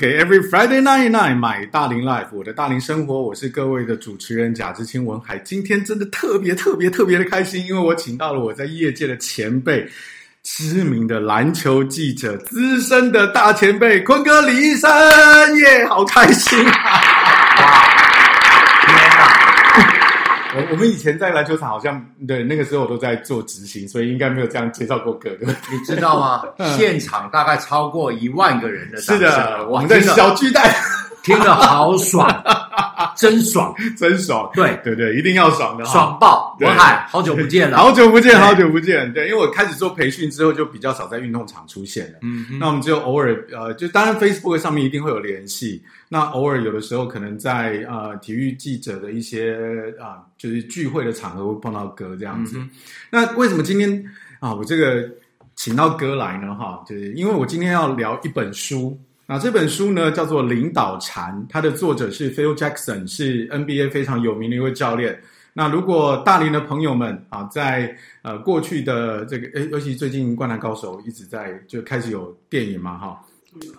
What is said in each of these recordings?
给 Every Friday night night，买大龄 life，我的大龄生活，我是各位的主持人贾志清文海。今天真的特别特别特别的开心，因为我请到了我在业界的前辈，知名的篮球记者，资深的大前辈坤哥李医生，耶，好开心啊！我我们以前在篮球场，好像对那个时候我都在做执行，所以应该没有这样介绍过哥哥。你知道吗？现场大概超过一万个人的，是的，我们在小巨蛋听了好爽，真爽，真爽。对对对，一定要爽的，爽爆！文海，好久不见了，好久不见，好久不见。对，因为我开始做培训之后，就比较少在运动场出现了。嗯，那我们就偶尔呃，就当然 Facebook 上面一定会有联系。那偶尔有的时候可能在呃体育记者的一些啊、呃，就是聚会的场合会碰到哥这样子。嗯、那为什么今天啊我这个请到哥来呢？哈，就是因为我今天要聊一本书。那这本书呢叫做《领导禅》，它的作者是 Phil Jackson，是 NBA 非常有名的一位教练。那如果大龄的朋友们啊，在呃过去的这个诶，尤其最近《灌篮高手》一直在就开始有电影嘛，哈。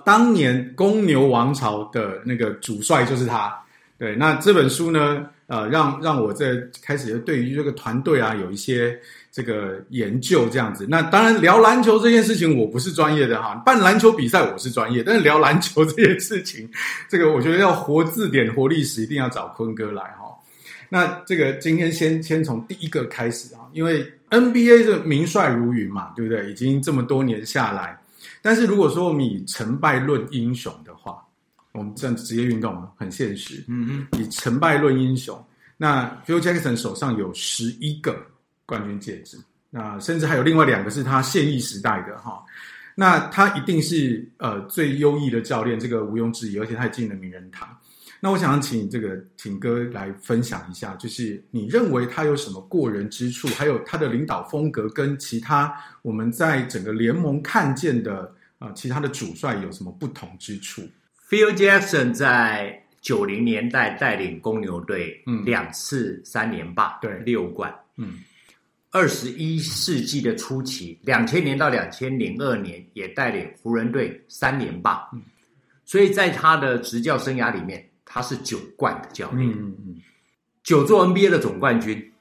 当年公牛王朝的那个主帅就是他，对。那这本书呢，呃，让让我在开始对于这个团队啊有一些这个研究，这样子。那当然聊篮球这件事情我不是专业的哈，办篮球比赛我是专业，但是聊篮球这件事情，这个我觉得要活字典、活历史，一定要找坤哥来哈。那这个今天先先从第一个开始啊，因为 NBA 这名帅如云嘛，对不对？已经这么多年下来。但是如果说我们以成败论英雄的，我们这样职业运动很现实。嗯嗯，以成败论英雄，那 Phil Jackson 手上有十一个冠军戒指，那甚至还有另外两个是他现役时代的哈。那他一定是呃最优异的教练，这个毋庸置疑，而且他也进了名人堂。那我想请这个请哥来分享一下，就是你认为他有什么过人之处，还有他的领导风格跟其他我们在整个联盟看见的啊、呃、其他的主帅有什么不同之处？Phil Jackson 在九零年代带领公牛队，嗯，两次三连霸，对，六冠，嗯，二十一世纪的初期，两千年到两千零二年也带领湖人队三连霸，嗯，所以在他的执教生涯里面。他是九冠的教练，嗯嗯，九座 NBA 的总冠军，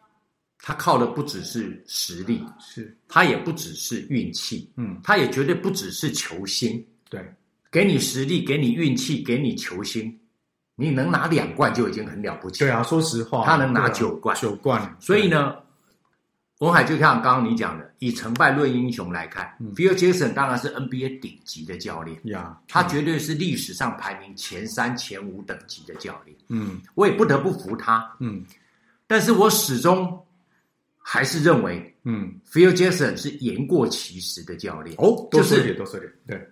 他靠的不只是实力，是，他也不只是运气，嗯，他也绝对不只是球星，对，给你实力，给你运气，给你球星，你能拿两冠就已经很了不起，对啊，说实话，他能拿九冠，九冠，所以呢。文海就像刚刚你讲的，以成败论英雄来看，嗯，Phil Jackson 当然是 NBA 顶级的教练，呀，他绝对是历史上排名前三、前五等级的教练，嗯，我也不得不服他，嗯，但是我始终还是认为，嗯，Phil Jackson 是言过其实的教练，哦，多说点，多说点，对，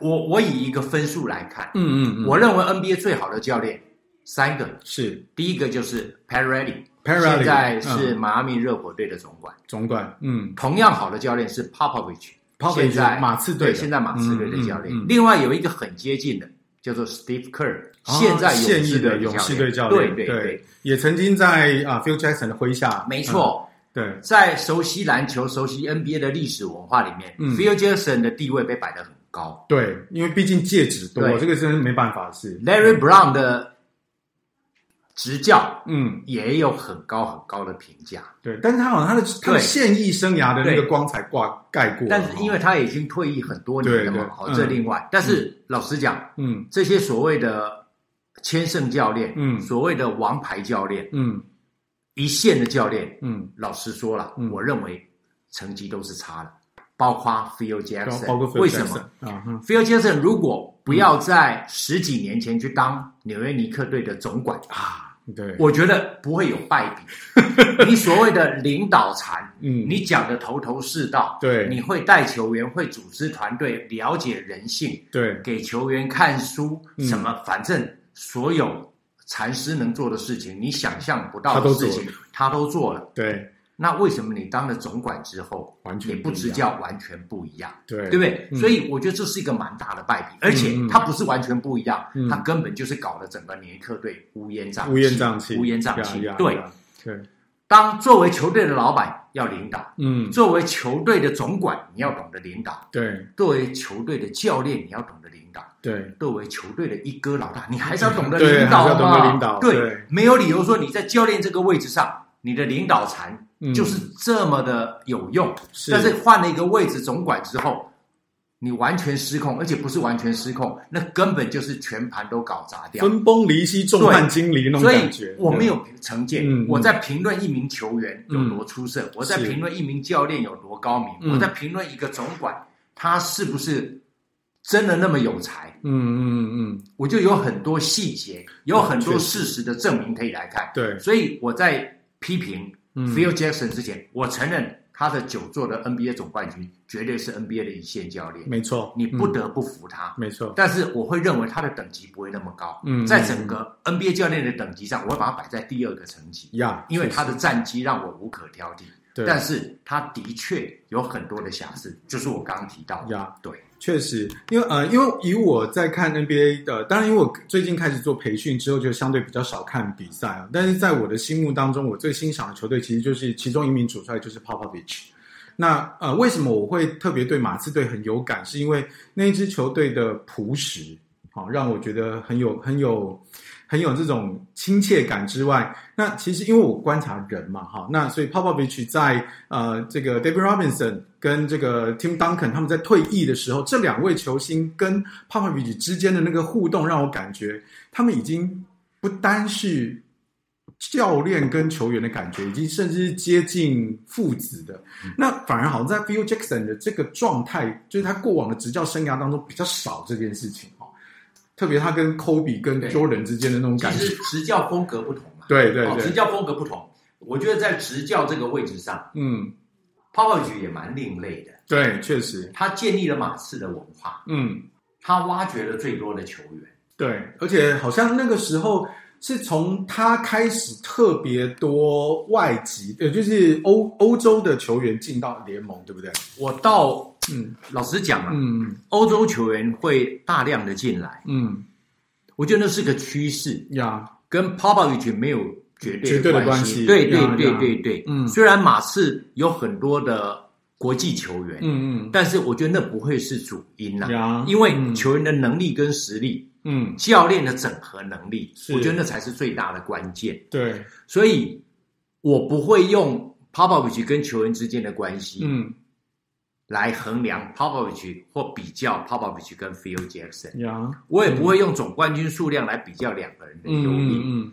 我我以一个分数来看，嗯嗯嗯，我认为 NBA 最好的教练三个。是，第一个就是 Pat Riley。现在是迈阿密热火队的总管，总管，嗯，同样好的教练是 Popovich，现在马刺队，现在马刺队的教练。另外有一个很接近的，叫做 Steve Kerr，现在现役的勇士队教练，对对对，也曾经在啊 Phil Jackson 的麾下，没错，对，在熟悉篮球、熟悉 NBA 的历史文化里面，Phil Jackson 的地位被摆得很高，对，因为毕竟戒指多，这个真没办法是 Larry Brown 的。执教，嗯，也有很高很高的评价，对，但是他好像他的他的现役生涯的那个光彩挂盖过，但是因为他已经退役很多年了嘛，好，这另外，但是老实讲，嗯，这些所谓的千胜教练，嗯，所谓的王牌教练，嗯，一线的教练，嗯，老实说了，我认为成绩都是差的，包括 Phil Jackson，为什么？啊，Phil Jackson 如果不要在十几年前去当纽约尼克队的总管啊。对，我觉得不会有败笔。你所谓的领导禅，嗯，你讲的头头是道，对，你会带球员，会组织团队，了解人性，对，给球员看书，什么，反正所有禅师能做的事情，你想象不到的事情，他都做了，对。那为什么你当了总管之后，完全也不执教，完全不一样，对，对不对？所以我觉得这是一个蛮大的败笔，而且他不是完全不一样，他根本就是搞得整个尼克队乌烟瘴气，乌烟瘴气，乌烟瘴气。对对。当作为球队的老板要领导，嗯，作为球队的总管你要懂得领导，对，作为球队的教练你要懂得领导，对，作为球队的一哥老大，你还是要懂得 领导嘛，对，懂得领导，对，没有理由说你在教练这个位置上，你的领导禅就是这么的有用，但是换了一个位置总管之后。你完全失控，而且不是完全失控，那根本就是全盘都搞砸掉，分崩离析、众叛亲离那种感觉。所以我没有成见，嗯、我在评论一名球员有多出色，嗯、我在评论一名教练有多高明，嗯、我在评论一个总管他是不是真的那么有才。嗯嗯嗯，嗯。我就有很多细节，有很多事实的证明可以来看。对，所以我在批评 Phil Jackson 之前，嗯、我承认。他的九座的 NBA 总冠军绝对是 NBA 的一线教练，没错，你不得不服他，没错。但是我会认为他的等级不会那么高，嗯，在整个 NBA 教练的等级上，我会把他摆在第二个层级，呀，因为他的战绩让我无可挑剔，对，但是他的确有很多的瑕疵，就是我刚刚提到的，呀，对。确实，因为呃，因为以我在看 NBA 的，当然，因为我最近开始做培训之后，就相对比较少看比赛啊。但是在我的心目当中，我最欣赏的球队其实就是其中一名主帅就是 Popovich。那呃，为什么我会特别对马刺队很有感？是因为那支球队的朴实，好让我觉得很有很有。很有这种亲切感之外，那其实因为我观察人嘛，哈，那所以 Popovich 在呃这个 David Robinson 跟这个 Tim Duncan 他们在退役的时候，这两位球星跟 Popovich 之间的那个互动，让我感觉他们已经不单是教练跟球员的感觉，已经甚至是接近父子的。那反而好像在 Phil Jackson 的这个状态，就是他过往的执教生涯当中比较少这件事情。特别他跟 Kobe 跟 Jordan 之间的那种感觉，其实执教风格不同嘛。对对对，执教风格不同，我觉得在执教这个位置上，嗯，Popovich 也蛮另类的。对，确实，他建立了马刺的文化，嗯，他挖掘了最多的球员。对，而且好像那个时候是从他开始特别多外籍，呃，就是欧欧洲的球员进到联盟，对不对？我到。嗯，老实讲啊，嗯，欧洲球员会大量的进来，嗯，我觉得那是个趋势。呀，跟 Popovich 没有绝对绝对的关系，对对对对对，嗯，虽然马刺有很多的国际球员，嗯嗯，但是我觉得那不会是主因呐，因为球员的能力跟实力，嗯，教练的整合能力，我觉得那才是最大的关键，对，所以我不会用 Popovich 跟球员之间的关系，嗯。来衡量 Popovich 或比较 Popovich 跟 Phil Jackson，我也不会用总冠军数量来比较两个人的优劣。嗯，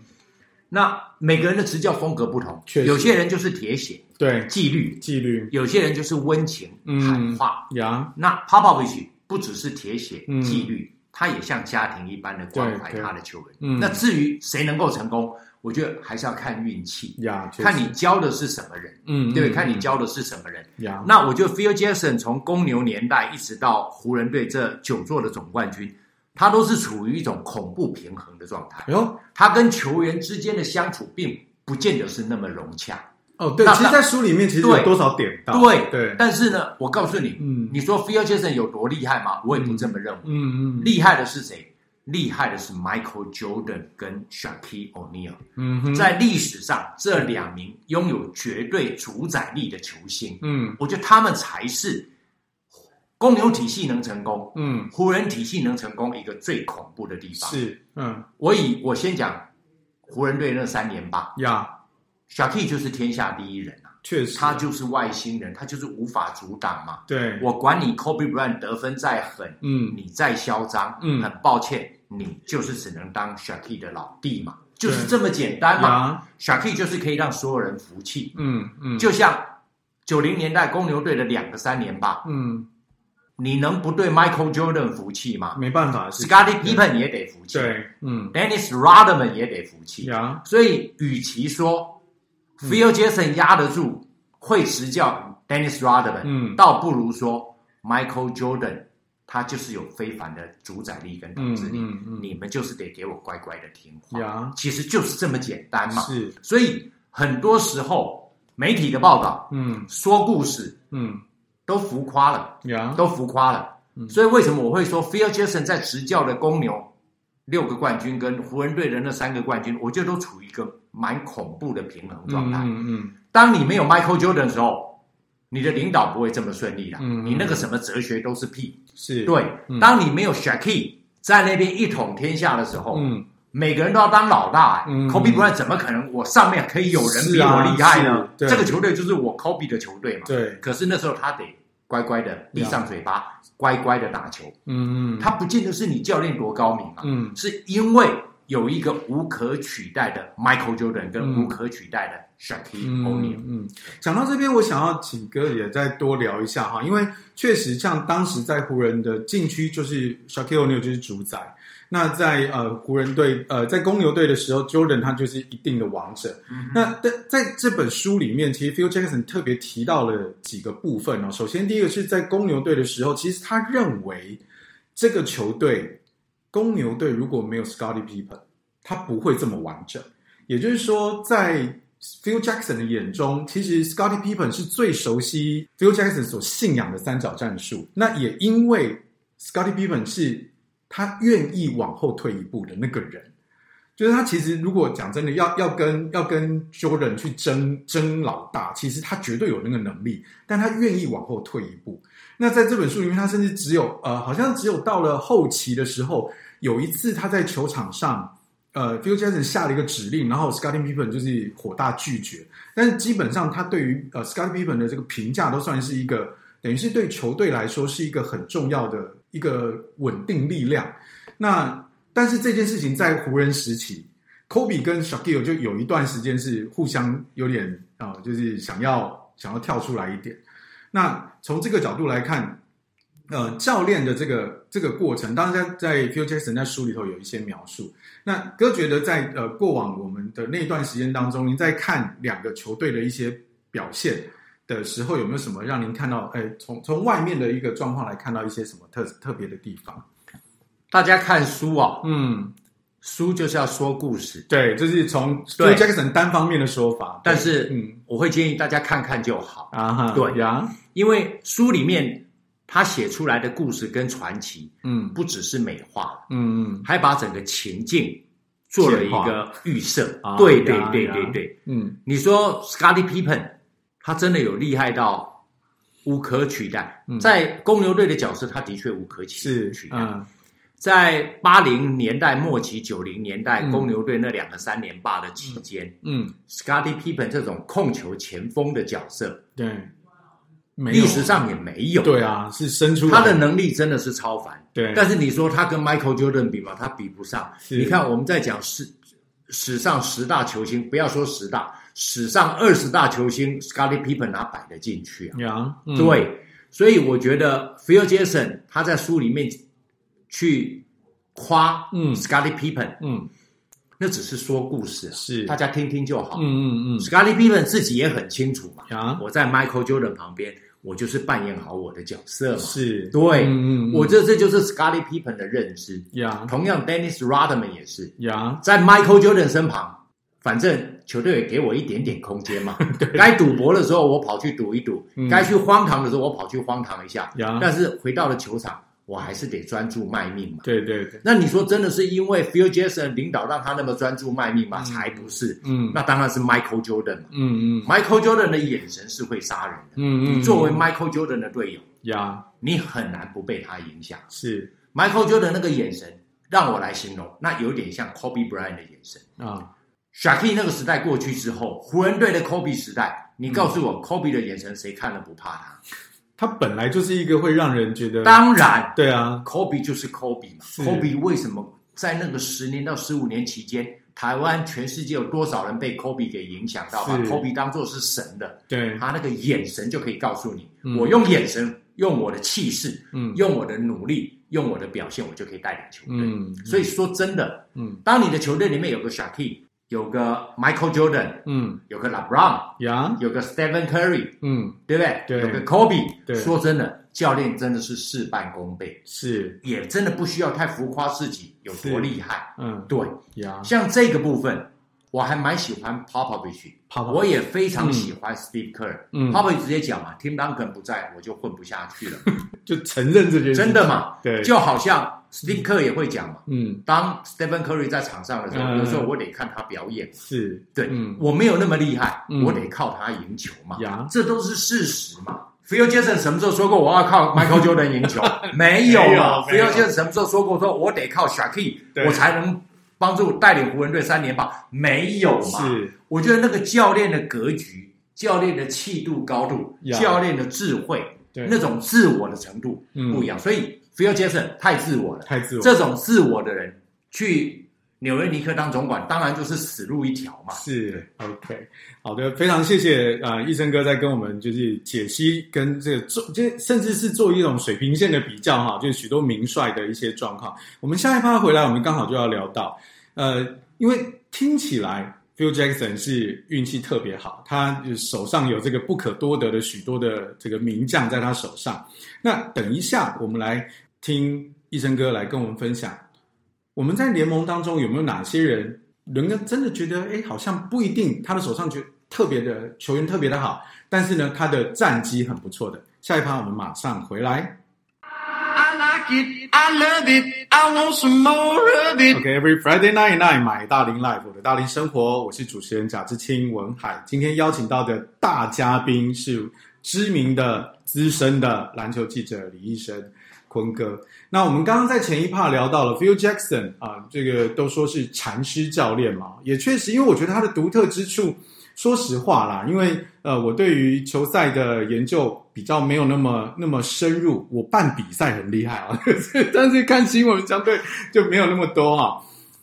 那每个人的执教风格不同，有些人就是铁血，对，纪律，纪律；有些人就是温情，喊话。呀，那 Popovich 不只是铁血纪律，他也像家庭一般的关怀他的球员。那至于谁能够成功？我觉得还是要看运气呀，看你教的是什么人，嗯，对，看你教的是什么人呀。那我觉得 Phil Jackson 从公牛年代一直到湖人队这九座的总冠军，他都是处于一种恐怖平衡的状态。哟，他跟球员之间的相处并不见得是那么融洽。哦，对，其实，在书里面其实有多少点到，对对。但是呢，我告诉你，嗯，你说 Phil Jackson 有多厉害吗？我也不这么认为。嗯嗯，厉害的是谁？厉害的是 Michael Jordan 跟 Shaquille O'Neal，嗯哼，在历史上这两名拥有绝对主宰力的球星，嗯，我觉得他们才是公牛体系能成功，嗯，湖人体系能成功一个最恐怖的地方。是，嗯，我以我先讲湖人队那三年吧，呀，Shaquille 就是天下第一人啊，确实，他就是外星人，他就是无法阻挡嘛，对，我管你 Kobe Bryant 得分再狠，嗯，你再嚣张，嗯，很抱歉。你就是只能当 Shaquille 的老弟嘛，就是这么简单嘛。Shaquille 就是可以让所有人服气。嗯嗯，就像九零年代公牛队的两个三连霸。嗯，你能不对 Michael Jordan 服气吗？没办法，Scottie Pippen 也得服气。对，嗯，Dennis Rodman 也得服气。所以与其说 Phil Jackson 压得住会执教 Dennis Rodman，嗯，倒不如说 Michael Jordan。他就是有非凡的主宰力跟统治力，嗯嗯嗯、你们就是得给我乖乖的听话。呀其实就是这么简单嘛。是，所以很多时候媒体的报道，嗯，说故事，嗯，都浮夸了，呀都浮夸了。嗯、所以为什么我会说 Phil Jackson 在执教的公牛六个冠军跟湖人队的那三个冠军，我觉得都处于一个蛮恐怖的平衡状态。嗯嗯，当你没有 Michael Jordan 的时候，你的领导不会这么顺利的。嗯，你那个什么哲学都是屁。是对。当你没有 Shaquille 在那边一统天下的时候，嗯，每个人都要当老大。嗯，Kobe Bryant 怎么可能？我上面可以有人比我厉害呢？这个球队就是我 Kobe 的球队嘛。对。可是那时候他得。乖乖的闭上嘴巴，乖乖的打球。嗯嗯，他不见得是你教练多高明啊。嗯，是因为有一个无可取代的 Michael Jordan 跟无可取代的 Shaquille O'Neal。嗯，讲到这边，我想要请哥也再多聊一下哈，因为确实像当时在湖人的禁区，就是 Shaquille O'Neal 就是主宰。那在呃湖人队呃在公牛队的时候，Jordan 他就是一定的王者。嗯、那在在这本书里面，其实 Phil Jackson 特别提到了几个部分哦。首先，第一个是在公牛队的时候，其实他认为这个球队公牛队如果没有 Scotty Pippen，他不会这么完整。也就是说，在 Phil Jackson 的眼中，其实 Scotty Pippen 是最熟悉 Phil Jackson 所信仰的三角战术。那也因为 Scotty Pippen 是他愿意往后退一步的那个人，就是他。其实，如果讲真的，要要跟要跟 Jordan 去争争老大，其实他绝对有那个能力，但他愿意往后退一步。那在这本书里面，他甚至只有呃，好像只有到了后期的时候，有一次他在球场上，呃，Phil Jackson 下了一个指令，然后 Scottie Pippen 就是火大拒绝。但是基本上，他对于呃 Scottie Pippen 的这个评价，都算是一个等于是对球队来说是一个很重要的。一个稳定力量。那但是这件事情在湖人时期，Kobe 跟 s h a q i l 就有一段时间是互相有点啊、就是想要想要跳出来一点。那从这个角度来看，呃，教练的这个这个过程，当然在在 Phil Jackson 在书里头有一些描述。那哥觉得在呃过往我们的那段时间当中，您在看两个球队的一些表现的时候有没有什么让您看到？哎，从从外面的一个状况来看到一些什么特特别的地方？大家看书啊，嗯，书就是要说故事，对，就是从 Phil Jackson 单方面的说法。但是，嗯，我会建议大家看看就好啊。哈，对呀，因为书里面他写出来的故事跟传奇，嗯，不只是美化，嗯嗯，还把整个情境做了一个预设。对对对对对，嗯，你说 Scottie Pippen。他真的有厉害到无可取代，在公牛队的角色，他的确无可取代。嗯，在八零年代末期、九零年代公牛队那两个三连霸的期间，嗯，Scottie Pippen 这种控球前锋的角色，对，历史上也没有。对啊，是生出他的能力真的是超凡。对，但是你说他跟 Michael Jordan 比吗？他比不上。你看，我们在讲史史上十大球星，不要说十大。史上二十大球星，Scottie Pippen 哪摆得进去啊？嗯、对，所以我觉得 Phil Jackson 他在书里面去夸嗯 Scottie Pippen，嗯，那只是说故事，是大家听听就好。嗯嗯嗯，Scottie Pippen 自己也很清楚嘛。啊，我在 Michael Jordan 旁边，我就是扮演好我的角色嘛。是，对，嗯嗯，我这这就是 Scottie Pippen 的认知。呀，同样 Dennis Rodman 也是。呀，在 Michael Jordan 身旁。反正球队也给我一点点空间嘛，对该赌博的时候我跑去赌一赌，嗯、该去荒唐的时候我跑去荒唐一下。呀但是回到了球场，我还是得专注卖命嘛。对对对。那你说真的是因为 Phil Jackson 领导让他那么专注卖命吗？嗯、才不是。嗯。那当然是 Michael Jordan 嘛。嗯嗯。Michael Jordan 的眼神是会杀人的。嗯嗯。你作为 Michael Jordan 的队友，呀，你很难不被他影响。是。Michael Jordan 那个眼神，让我来形容，那有点像 Kobe Bryant 的眼神啊。Shaquille 那个时代过去之后，湖人队的 Kobe 时代，你告诉我，Kobe 的眼神谁看了不怕他？他本来就是一个会让人觉得……当然，对啊，Kobe 就是 Kobe 嘛。是。Kobe 为什么在那个十年到十五年期间，台湾全世界有多少人被 Kobe 给影响到，把 Kobe 当做是神的？对，他那个眼神就可以告诉你，嗯、我用眼神，用我的气势，嗯，用我的努力，用我的表现，我就可以带领球队。嗯，所以说真的，嗯，当你的球队里面有个 Shaquille 有个 Michael Jordan，嗯，有个 LeBron，呀，有个 Stephen Curry，嗯，对不对？对，有个 Kobe，对。说真的，教练真的是事半功倍，是，也真的不需要太浮夸自己有多厉害，嗯，对，呀。像这个部分，我还蛮喜欢 Popovich，我也非常喜欢 Steve Kerr，嗯，Popovich 直接讲嘛，Tim Duncan 不在我就混不下去了，就承认这件事，真的嘛？对，就好像。史蒂克也会讲嘛。嗯，当 Stephen Curry 在场上的时候，有时候我得看他表演。是，对，我没有那么厉害，我得靠他赢球嘛。这都是事实嘛。Phil Jackson 什么时候说过我要靠 Michael Jordan 赢球？没有啊。Phil Jackson 什么时候说过说我得靠 Shaquille 我才能帮助带领湖人队三连霸？没有嘛。是，我觉得那个教练的格局、教练的气度高度、教练的智慧。那种自我的程度不一样，所以 Phil Jackson 太自我了，太自我。这种自我的人去纽约尼克当总管，当然就是死路一条嘛。是 OK，好的，非常谢谢啊，奕生哥在跟我们就是解析跟这个做，就甚至是做一种水平线的比较哈，就是许多名帅的一些状况。我们下一趴回来，我们刚好就要聊到，呃，因为听起来。Phil Jackson 是运气特别好，他手上有这个不可多得的许多的这个名将在他手上。那等一下，我们来听奕生哥来跟我们分享，我们在联盟当中有没有哪些人，人家真的觉得，哎，好像不一定，他的手上就特别的球员特别的好，但是呢，他的战绩很不错的。下一趴我们马上回来。I love it, I want some more it. Okay, every Friday night night，买大龄 life，我的大龄生活，我是主持人贾志清文海。今天邀请到的大嘉宾是知名的资深的篮球记者李医生坤哥。那我们刚刚在前一 part 聊到了 Phil Jackson 啊，这个都说是禅师教练嘛，也确实，因为我觉得他的独特之处。说实话啦，因为呃，我对于球赛的研究比较没有那么那么深入。我办比赛很厉害啊，但是看新闻相对就没有那么多啊。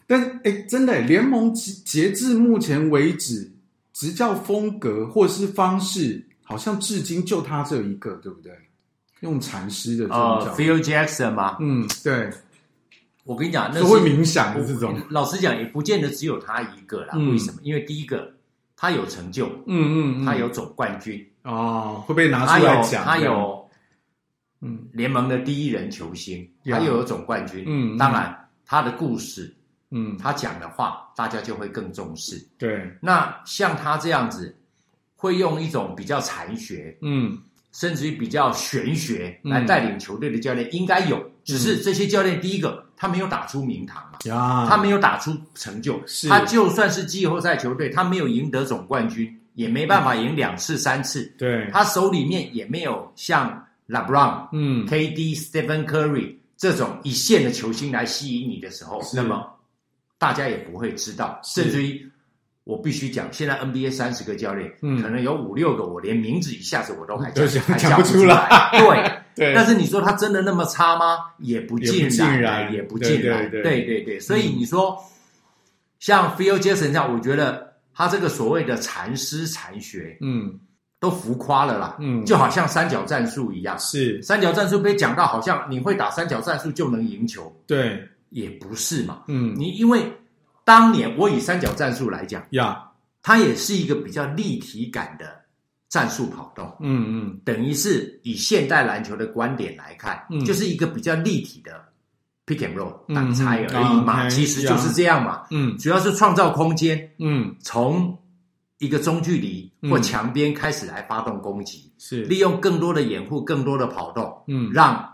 但哎，真的，联盟截截至目前为止，执教风格或是方式，好像至今就他这一个，对不对？用禅师的这种叫 Phil Jackson 吗？嗯，对。我跟你讲，那是会冥想的这种。老实讲，也不见得只有他一个啦。嗯、为什么？因为第一个。他有成就，嗯嗯，嗯他有总冠军哦，会被拿出来讲。他有，嗯，联盟的第一人球星，嗯、他又有总冠军，嗯，当然他的故事，嗯，他讲的话，大家就会更重视。对，那像他这样子，会用一种比较禅学，嗯。甚至于比较玄学来带领球队的教练应该有，只是这些教练第一个他没有打出名堂嘛，他没有打出成就，他就算是季后赛球队，他没有赢得总冠军，也没办法赢两次三次。对，他手里面也没有像 LeBron、嗯、KD、Stephen Curry 这种一线的球星来吸引你的时候，那么大家也不会知道，甚至于。我必须讲，现在 NBA 三十个教练，嗯，可能有五六个，我连名字一下子我都还讲还讲不出来。对 对，但是你说他真的那么差吗？也不尽然，也不尽然。对对对，所以你说像 Phil Jackson 这样，我觉得他这个所谓的禅师禅学，嗯，都浮夸了啦。嗯，就好像三角战术一样，是三角战术被讲到好像你会打三角战术就能赢球，对，也不是嘛。嗯，你因为。当年我以三角战术来讲，呀，它也是一个比较立体感的战术跑动，嗯嗯，等于是以现代篮球的观点来看，嗯，就是一个比较立体的 pick and roll 挡拆而已嘛，其实就是这样嘛，嗯，主要是创造空间，嗯，从一个中距离或墙边开始来发动攻击，是。利用更多的掩护、更多的跑动，嗯，让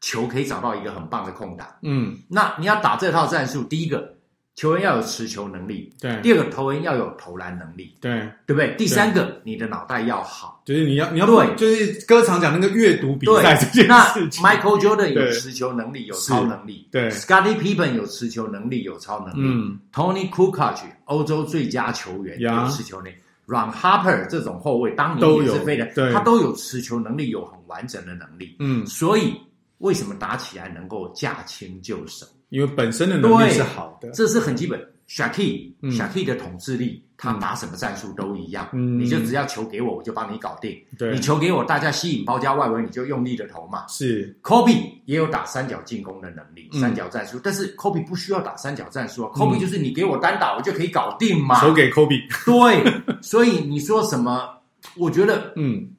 球可以找到一个很棒的空档，嗯，那你要打这套战术，第一个。球员要有持球能力，对。第二个，投员要有投篮能力，对，对不对？第三个，你的脑袋要好，就是你要你要对，就是歌常讲那个阅读比赛这件事。那 Michael Jordan 有持球能力，有超能力，对。Scottie Pippen 有持球能力，有超能力。嗯。Tony Kukoc 欧洲最佳球员有持球能力。Ron Harper 这种后卫当年也是飞的，对，他都有持球能力，有很完整的能力。嗯。所以为什么打起来能够驾轻就熟？因为本身的能力是好的，这是很基本。Shaquille，Shaquille 的统治力，他打什么战术都一样。你就只要球给我，我就帮你搞定。你球给我，大家吸引包夹外围，你就用力的投嘛。是，Kobe 也有打三角进攻的能力，三角战术。但是 Kobe 不需要打三角战术啊，Kobe 就是你给我单打，我就可以搞定嘛。球给 Kobe。对，所以你说什么？我觉得，嗯，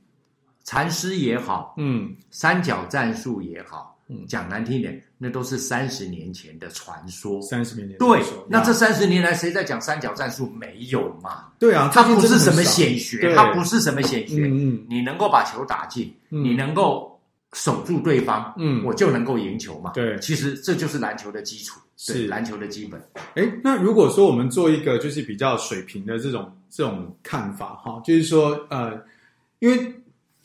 禅师也好，嗯，三角战术也好。嗯，讲难听点，那都是三十年前的传说。三十年前，对，那这三十年来谁在讲三角战术？没有嘛？对啊，它不是什么显学，它不是什么显学。嗯嗯，你能够把球打进，你能够守住对方，嗯，我就能够赢球嘛。对，其实这就是篮球的基础，是篮球的基本。哎，那如果说我们做一个就是比较水平的这种这种看法哈，就是说呃，因为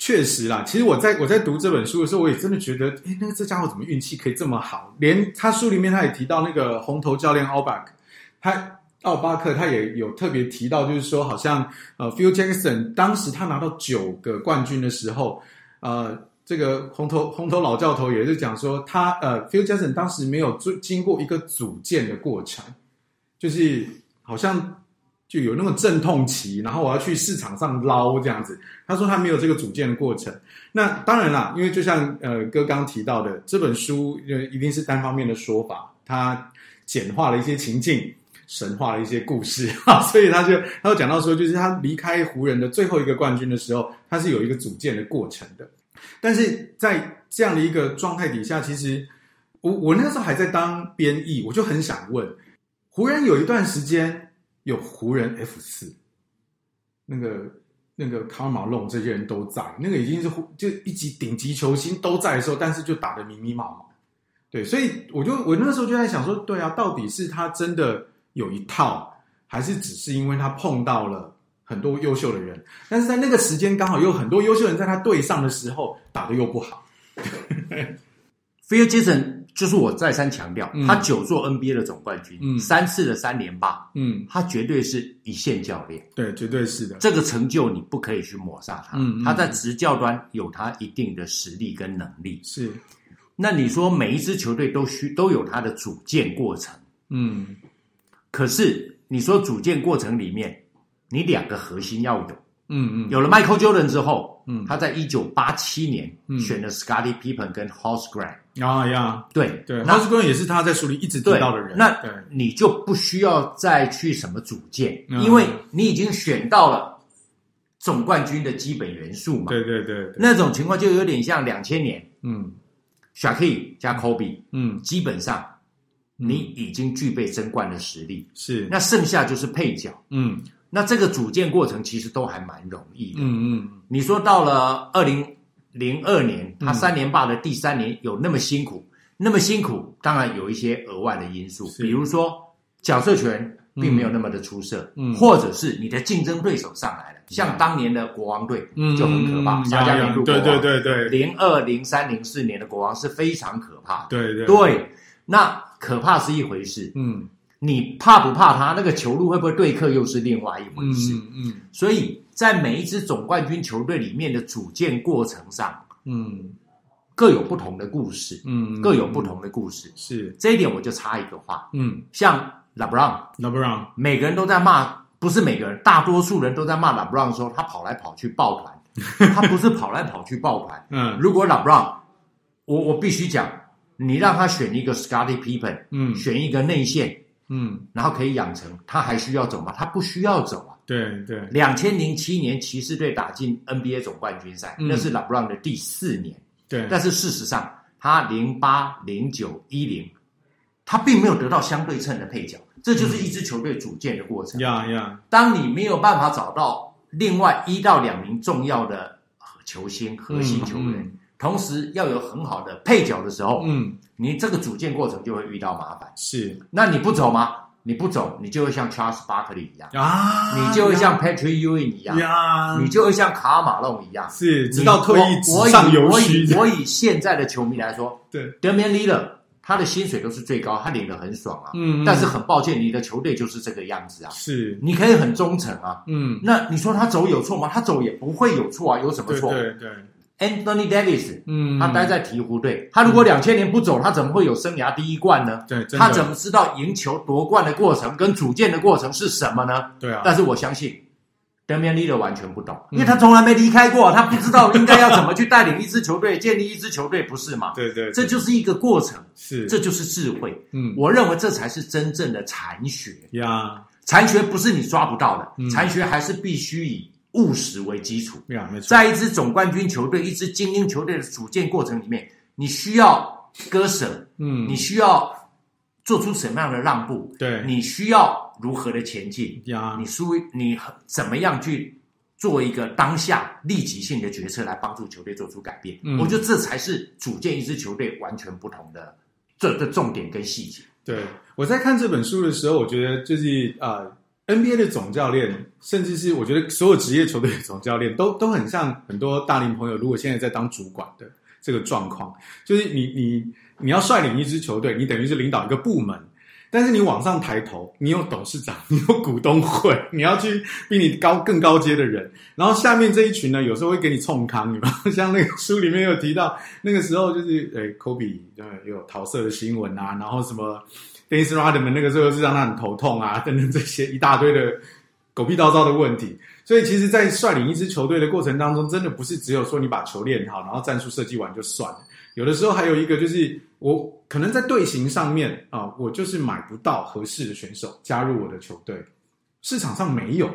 确实啦，其实我在我在读这本书的时候，我也真的觉得，哎，那个这家伙怎么运气可以这么好？连他书里面他也提到那个红头教练奥巴克，他奥巴克他也有特别提到，就是说好像呃，Phil Jackson 当时他拿到九个冠军的时候，呃。这个红头红头老教头也是讲说，他呃，Phil Jackson 当时没有做经过一个组建的过程，就是好像就有那么阵痛期，然后我要去市场上捞这样子。他说他没有这个组建的过程。那当然啦，因为就像呃哥刚提到的，这本书呃一定是单方面的说法，他简化了一些情境，神话了一些故事啊，所以他就他就讲到说，就是他离开湖人的最后一个冠军的时候，他是有一个组建的过程的。但是在这样的一个状态底下，其实我我那时候还在当编译，我就很想问，湖人有一段时间有湖人 F 四，那个那个卡马龙这些人都在，那个已经是就一级顶级球星都在的时候，但是就打得迷迷茫茫，对，所以我就我那个时候就在想说，对啊，到底是他真的有一套，还是只是因为他碰到了？很多优秀的人，但是在那个时间刚好有很多优秀人在他队上的时候打得又不好。Phil Jackson 就是我再三强调，嗯、他九座 NBA 的总冠军，嗯、三次的三连霸，嗯，他绝对是一线教练，对，绝对是的。这个成就你不可以去抹杀他，嗯，他在执教端有他一定的实力跟能力。是，那你说每一支球队都需都有他的组建过程，嗯，可是你说组建过程里面。你两个核心要有，嗯嗯，有了 Michael Jordan 之后，嗯，他在一九八七年选了 Scottie Pippen 跟 Horace Grant 啊呀，对对，Horace Grant 也是他在书里一直提到的人。那你就不需要再去什么组建，因为你已经选到了总冠军的基本元素嘛。对对对，那种情况就有点像两千年，嗯，Shaquille 加 Kobe，嗯，基本上你已经具备争冠的实力，是，那剩下就是配角，嗯。那这个组建过程其实都还蛮容易的。嗯嗯，你说到了二零零二年，他三连霸的第三年有那么辛苦，那么辛苦，当然有一些额外的因素，比如说角色权并没有那么的出色，嗯，或者是你的竞争对手上来了，像当年的国王队就很可怕，沙加缅度国王，对对对对，零二零三零四年的国王是非常可怕，对对。对，那可怕是一回事，嗯。你怕不怕他？那个球路会不会对客又是另外一回事。嗯，嗯，所以在每一支总冠军球队里面的组建过程上，嗯，各有不同的故事，嗯，各有不同的故事。是这一点，我就插一个话，嗯，像 LeBron，LeBron，每个人都在骂，不是每个人，大多数人都在骂 LeBron 说他跑来跑去抱团，他不是跑来跑去抱团。嗯，如果 LeBron，我我必须讲，你让他选一个 Scottie Pippen，嗯，选一个内线。嗯，然后可以养成，他还需要走吗？他不需要走啊。对对。两千零七年骑士队打进 NBA 总冠军赛，嗯、那是 LeBron 的第四年。对。但是事实上，他零八、零九、一零，他并没有得到相对称的配角。这就是一支球队组建的过程。呀呀、嗯。当你没有办法找到另外一到两名重要的球星、核心球员。同时要有很好的配角的时候，嗯，你这个组建过程就会遇到麻烦。是，那你不走吗？你不走，你就会像 Charles Barkley 一样啊，你就会像 Patrick Ewing 一样呀，你就会像卡马龙一样，是，直到退役我以我以现在的球迷来说，对，Damian Lillard 他的薪水都是最高，他领的很爽啊。嗯，但是很抱歉，你的球队就是这个样子啊。是，你可以很忠诚啊。嗯，那你说他走有错吗？他走也不会有错啊，有什么错？对对。Anthony Davis，嗯，他待在鹈鹕队，他如果两千年不走，他怎么会有生涯第一冠呢？对，他怎么知道赢球夺冠的过程跟组建的过程是什么呢？对啊，但是我相信 Damian Lillard 完全不懂，因为他从来没离开过，他不知道应该要怎么去带领一支球队，建立一支球队，不是吗？对对，这就是一个过程，是，这就是智慧。嗯，我认为这才是真正的禅学呀。禅学不是你抓不到的，禅学还是必须以。务实为基础，在一支总冠军球队、一支精英球队的组建过程里面，你需要割舍，嗯，你需要做出什么样的让步？对，你需要如何的前进？呀，你输你怎么样去做一个当下立即性的决策来帮助球队做出改变。嗯，我觉得这才是组建一支球队完全不同的这的重点跟细节。对，我在看这本书的时候，我觉得就是呃，NBA 的总教练，甚至是我觉得所有职业球队的总教练，都都很像很多大龄朋友。如果现在在当主管的这个状况，就是你你你要率领一支球队，你等于是领导一个部门。但是你往上抬头，你有董事长，你有股东会，你要去比你高更高阶的人，然后下面这一群呢，有时候会给你冲康，你们？像那个书里面有提到，那个时候就是诶科比有桃色的新闻啊，然后什么 Dennis Rodman 那个时候是让他很头痛啊，等等这些一大堆的狗屁叨叨的问题。所以其实，在率领一支球队的过程当中，真的不是只有说你把球练好，然后战术设计完就算了。有的时候还有一个就是，我可能在队形上面啊，我就是买不到合适的选手加入我的球队，市场上没有，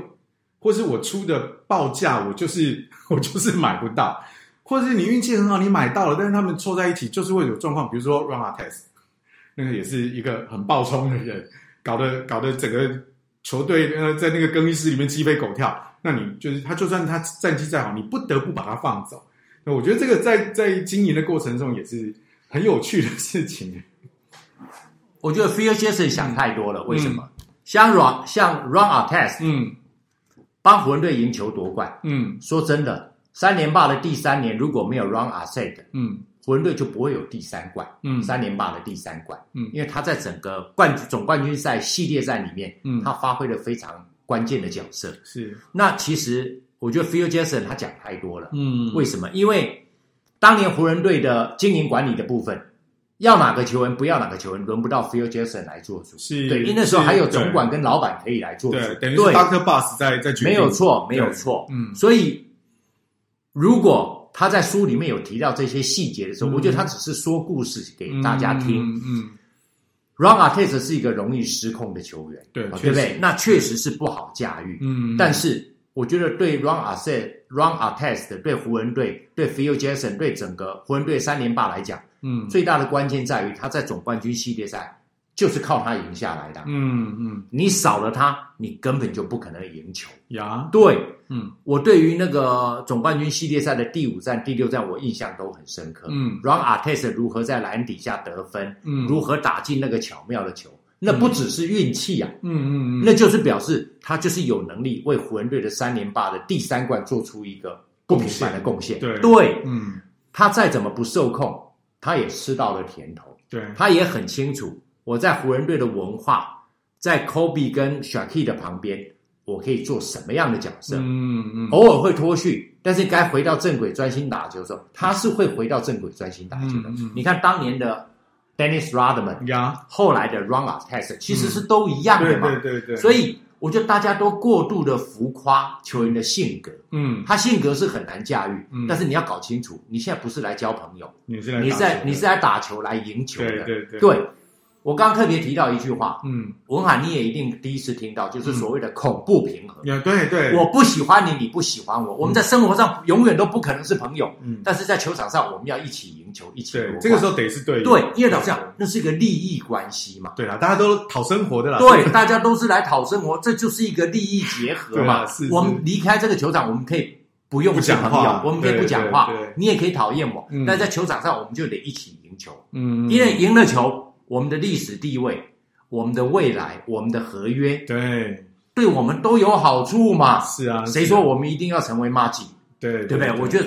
或是我出的报价我就是 我就是买不到，或者是你运气很好你买到了，但是他们凑在一起就是会有状况，比如说 Ron Artest，那个也是一个很暴冲的人，搞得搞得整个球队呃在那个更衣室里面鸡飞狗跳，那你就是他就算他战绩再好，你不得不把他放走。那我觉得这个在在经营的过程中也是很有趣的事情。我觉得 Phil Jackson 想太多了，为什么？嗯、像 Run 像 Run Artest，嗯，帮湖人队赢球夺冠，嗯，说真的，三连霸的第三年如果没有 Run Artest，嗯，湖人队就不会有第三冠，嗯，三连霸的第三冠，嗯，因为他在整个冠总冠军赛系列赛里面，嗯，他发挥了非常关键的角色。是，那其实。我觉得 Phil Jackson 他讲太多了，嗯，为什么？因为当年湖人队的经营管理的部分，要哪个球员，不要哪个球员，轮不到 Phil Jackson 来做主，是对，因为那时候还有总管跟老板可以来做主，对，等于是 Dr. Buss 在在决定，没有错，没有错，嗯，所以如果他在书里面有提到这些细节的时候，我觉得他只是说故事给大家听，嗯，Ron Artest 是一个容易失控的球员，对，对不对？那确实是不好驾驭，嗯，但是。我觉得对 Ron Artest、Ron Artest 对湖人队、对 Phil Jackson、对整个湖人队三连霸来讲，嗯，最大的关键在于他在总冠军系列赛就是靠他赢下来的。嗯嗯，你少了他，你根本就不可能赢球。呀，对，嗯，我对于那个总冠军系列赛的第五战、第六战，我印象都很深刻。嗯，Ron Artest 如何在篮底下得分，嗯，如何打进那个巧妙的球。那不只是运气啊，嗯嗯嗯，那就是表示他就是有能力为湖人队的三连霸的第三冠做出一个不平凡的贡献。对对，嗯，他再怎么不受控，他也吃到了甜头。对，他也很清楚，我在湖人队的文化，在 Kobe 跟 Shaquille 的旁边，我可以做什么样的角色？嗯嗯，偶尔会脱序，但是该回到正轨专心打球的时候，他是会回到正轨专心打球的。你看当年的。Dennis Rodman，呀，后来的 Ron Artest 其实是都一样的嘛，对对对。所以我觉得大家都过度的浮夸球员的性格，嗯，他性格是很难驾驭，嗯，但是你要搞清楚，你现在不是来交朋友，你是来你是来打球来赢球的，对对对。对。我刚刚特别提到一句话，嗯，文海你也一定第一次听到，就是所谓的恐怖平衡。对对，我不喜欢你，你不喜欢我，我们在生活上永远都不可能是朋友，嗯，但是在球场上我们要一起赢球，一起。对，这个时候得是对，对，因为老实讲，那是一个利益关系嘛。对啊，大家都讨生活的啦。对，大家都是来讨生活，这就是一个利益结合嘛。是，我们离开这个球场，我们可以不用讲话，我们可以不讲话，你也可以讨厌我，但在球场上我们就得一起赢球，嗯，因为赢了球。我们的历史地位，我们的未来，我们的合约，对，对我们都有好处嘛。是啊，谁说我们一定要成为马吉？对，对不对？我觉得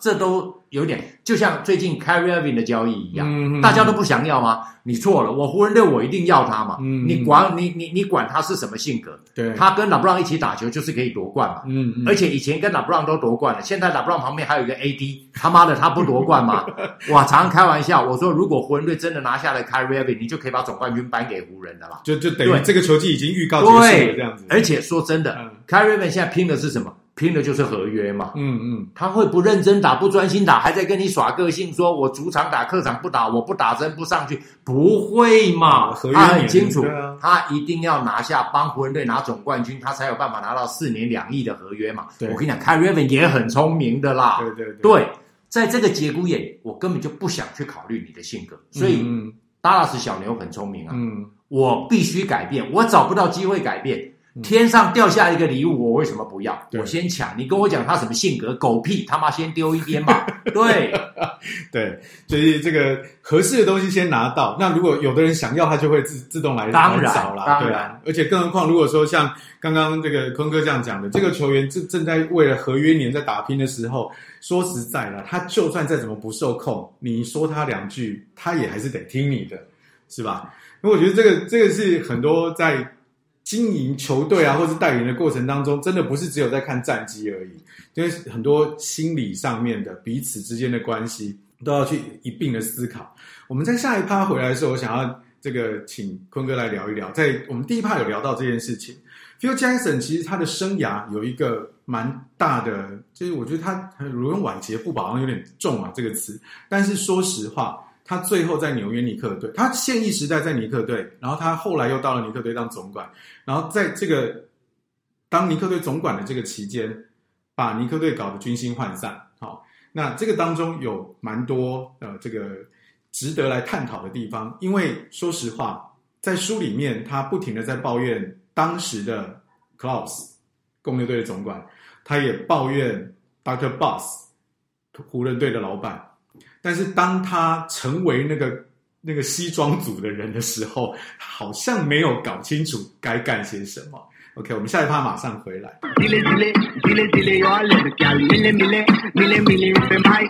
这都。有点就像最近 Kyrie Irving 的交易一样，嗯、大家都不想要吗？你错了，我湖人队我一定要他嘛。嗯、你管你你你管他是什么性格？对，他跟 LeBron 一起打球就是可以夺冠嘛。嗯，嗯而且以前跟 LeBron 都夺冠了，现在 LeBron 旁边还有一个 AD，他妈的他不夺冠吗？我，常常开玩笑，我说如果湖人队真的拿下了 Kyrie Irving，你就可以把总冠军颁给湖人的了。就就等于这个球季已经预告结束了这样子。而且说真的、嗯、Kyrie Irving 现在拼的是什么？拼的就是合约嘛，嗯嗯，他会不认真打，不专心打，还在跟你耍个性，说我主场打，客场不打，我不打针不上去，不会嘛？他很清楚，他一定要拿下，帮湖人队拿总冠军，他才有办法拿到四年两亿的合约嘛。我跟你讲，Kyrie Irving 也很聪明的啦。对对对，对，在这个节骨眼，我根本就不想去考虑你的性格，所以达拉斯小牛很聪明啊。嗯，我必须改变，我找不到机会改变。天上掉下一个礼物，我为什么不要？我先抢。你跟我讲他什么性格？狗屁，他妈先丢一边嘛。对，对，所以这个合适的东西先拿到。那如果有的人想要，他就会自自动来当然找了。当然，而且更何况，如果说像刚刚这个坤哥这样讲的，这个球员正正在为了合约年在打拼的时候，说实在了，他就算再怎么不受控，你说他两句，他也还是得听你的，是吧？因为我觉得这个这个是很多在。经营球队啊，或是带领的过程当中，真的不是只有在看战绩而已，因为很多心理上面的彼此之间的关系都要去一并的思考。我们在下一趴回来的时候，我想要这个请坤哥来聊一聊。在我们第一趴有聊到这件事情，Phil Jackson 其实他的生涯有一个蛮大的，就是我觉得他如用晚节不保好像有点重啊这个词，但是说实话。他最后在纽约尼克队，他现役时代在尼克队，然后他后来又到了尼克队当总管，然后在这个当尼克队总管的这个期间，把尼克队搞得军心涣散。好，那这个当中有蛮多呃这个值得来探讨的地方，因为说实话，在书里面他不停的在抱怨当时的 Klaus 公牛队的总管，他也抱怨 Dr. Boss 湖人队的老板。但是当他成为那个那个西装组的人的时候，好像没有搞清楚该干些什么。OK，我们下一趴马上回来。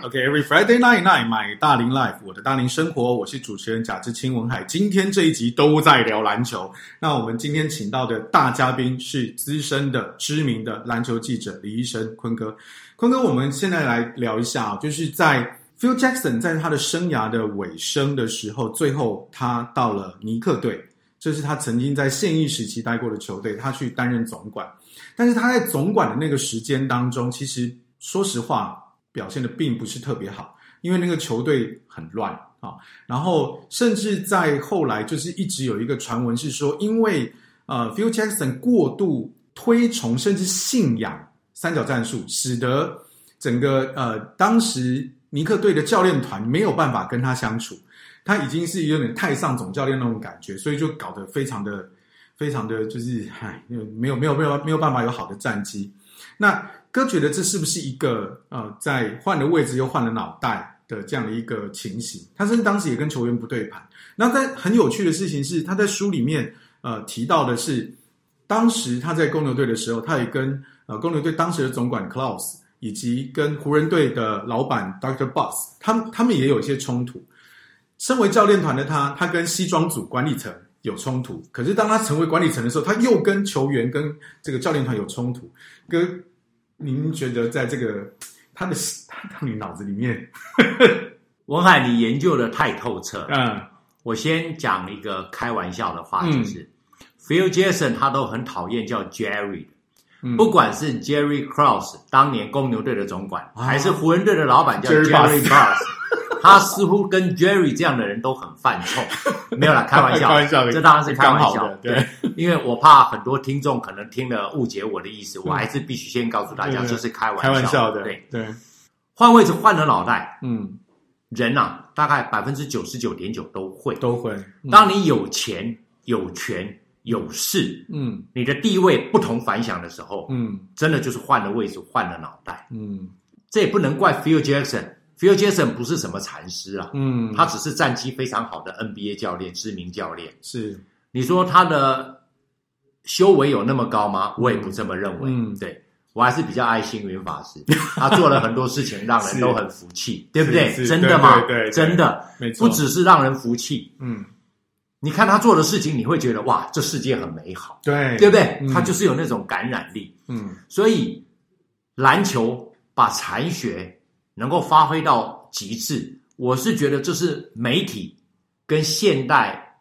OK，Every Friday night night，买大龄 Life，我的大龄生活，我是主持人贾志清文海。今天这一集都在聊篮球。那我们今天请到的大嘉宾是资深的、知名的篮球记者李医生坤哥。坤哥，我们现在来聊一下，就是在。Phil Jackson 在他的生涯的尾声的时候，最后他到了尼克队，这是他曾经在现役时期待过的球队，他去担任总管。但是他在总管的那个时间当中，其实说实话表现的并不是特别好，因为那个球队很乱啊。然后甚至在后来，就是一直有一个传闻是说，因为呃 Phil Jackson 过度推崇甚至信仰三角战术，使得整个呃当时。尼克队的教练团没有办法跟他相处，他已经是有点太上总教练那种感觉，所以就搞得非常的、非常的就是，唉，没有、没有、没有、没有办法有好的战绩。那哥觉得这是不是一个呃，在换了位置又换了脑袋的这样的一个情形？他甚至当时也跟球员不对盘。那在很有趣的事情是，他在书里面呃提到的是，当时他在公牛队的时候，他也跟呃公牛队当时的总管 Klaus。以及跟湖人队的老板 Dr. Boss，他们他们也有一些冲突。身为教练团的他，他跟西装组管理层有冲突。可是当他成为管理层的时候，他又跟球员跟这个教练团有冲突。哥，您觉得在这个他的他到你脑子里面，文海，你研究的太透彻。嗯，我先讲一个开玩笑的话，就是、嗯、Phil Jackson 他都很讨厌叫 Jerry。不管是 Jerry Krause 当年公牛队的总管，啊、还是湖人队的老板叫 Jerry Buss，他似乎跟 Jerry 这样的人都很犯冲。没有啦，开玩笑，开玩笑，这当然是开玩笑。对，对，因为我怕很多听众可能听了误解我的意思，我还是必须先告诉大家，这是开玩笑，开玩笑的。对对，换位置换了脑袋，嗯，人啊，大概百分之九十九点九都会都会。当你有钱有权。有事，嗯，你的地位不同凡响的时候，嗯，真的就是换了位置，换了脑袋，嗯，这也不能怪 Phil Jackson，Phil Jackson 不是什么禅师啊，嗯，他只是战绩非常好的 NBA 教练，知名教练。是，你说他的修为有那么高吗？我也不这么认为。嗯，对，我还是比较爱星云法师，他做了很多事情，让人 都很服气，对不对？真的吗？对，真的，不只是让人服气，嗯。你看他做的事情，你会觉得哇，这世界很美好，对，对不对？嗯、他就是有那种感染力，嗯。所以篮球把禅学能够发挥到极致，我是觉得这是媒体跟现代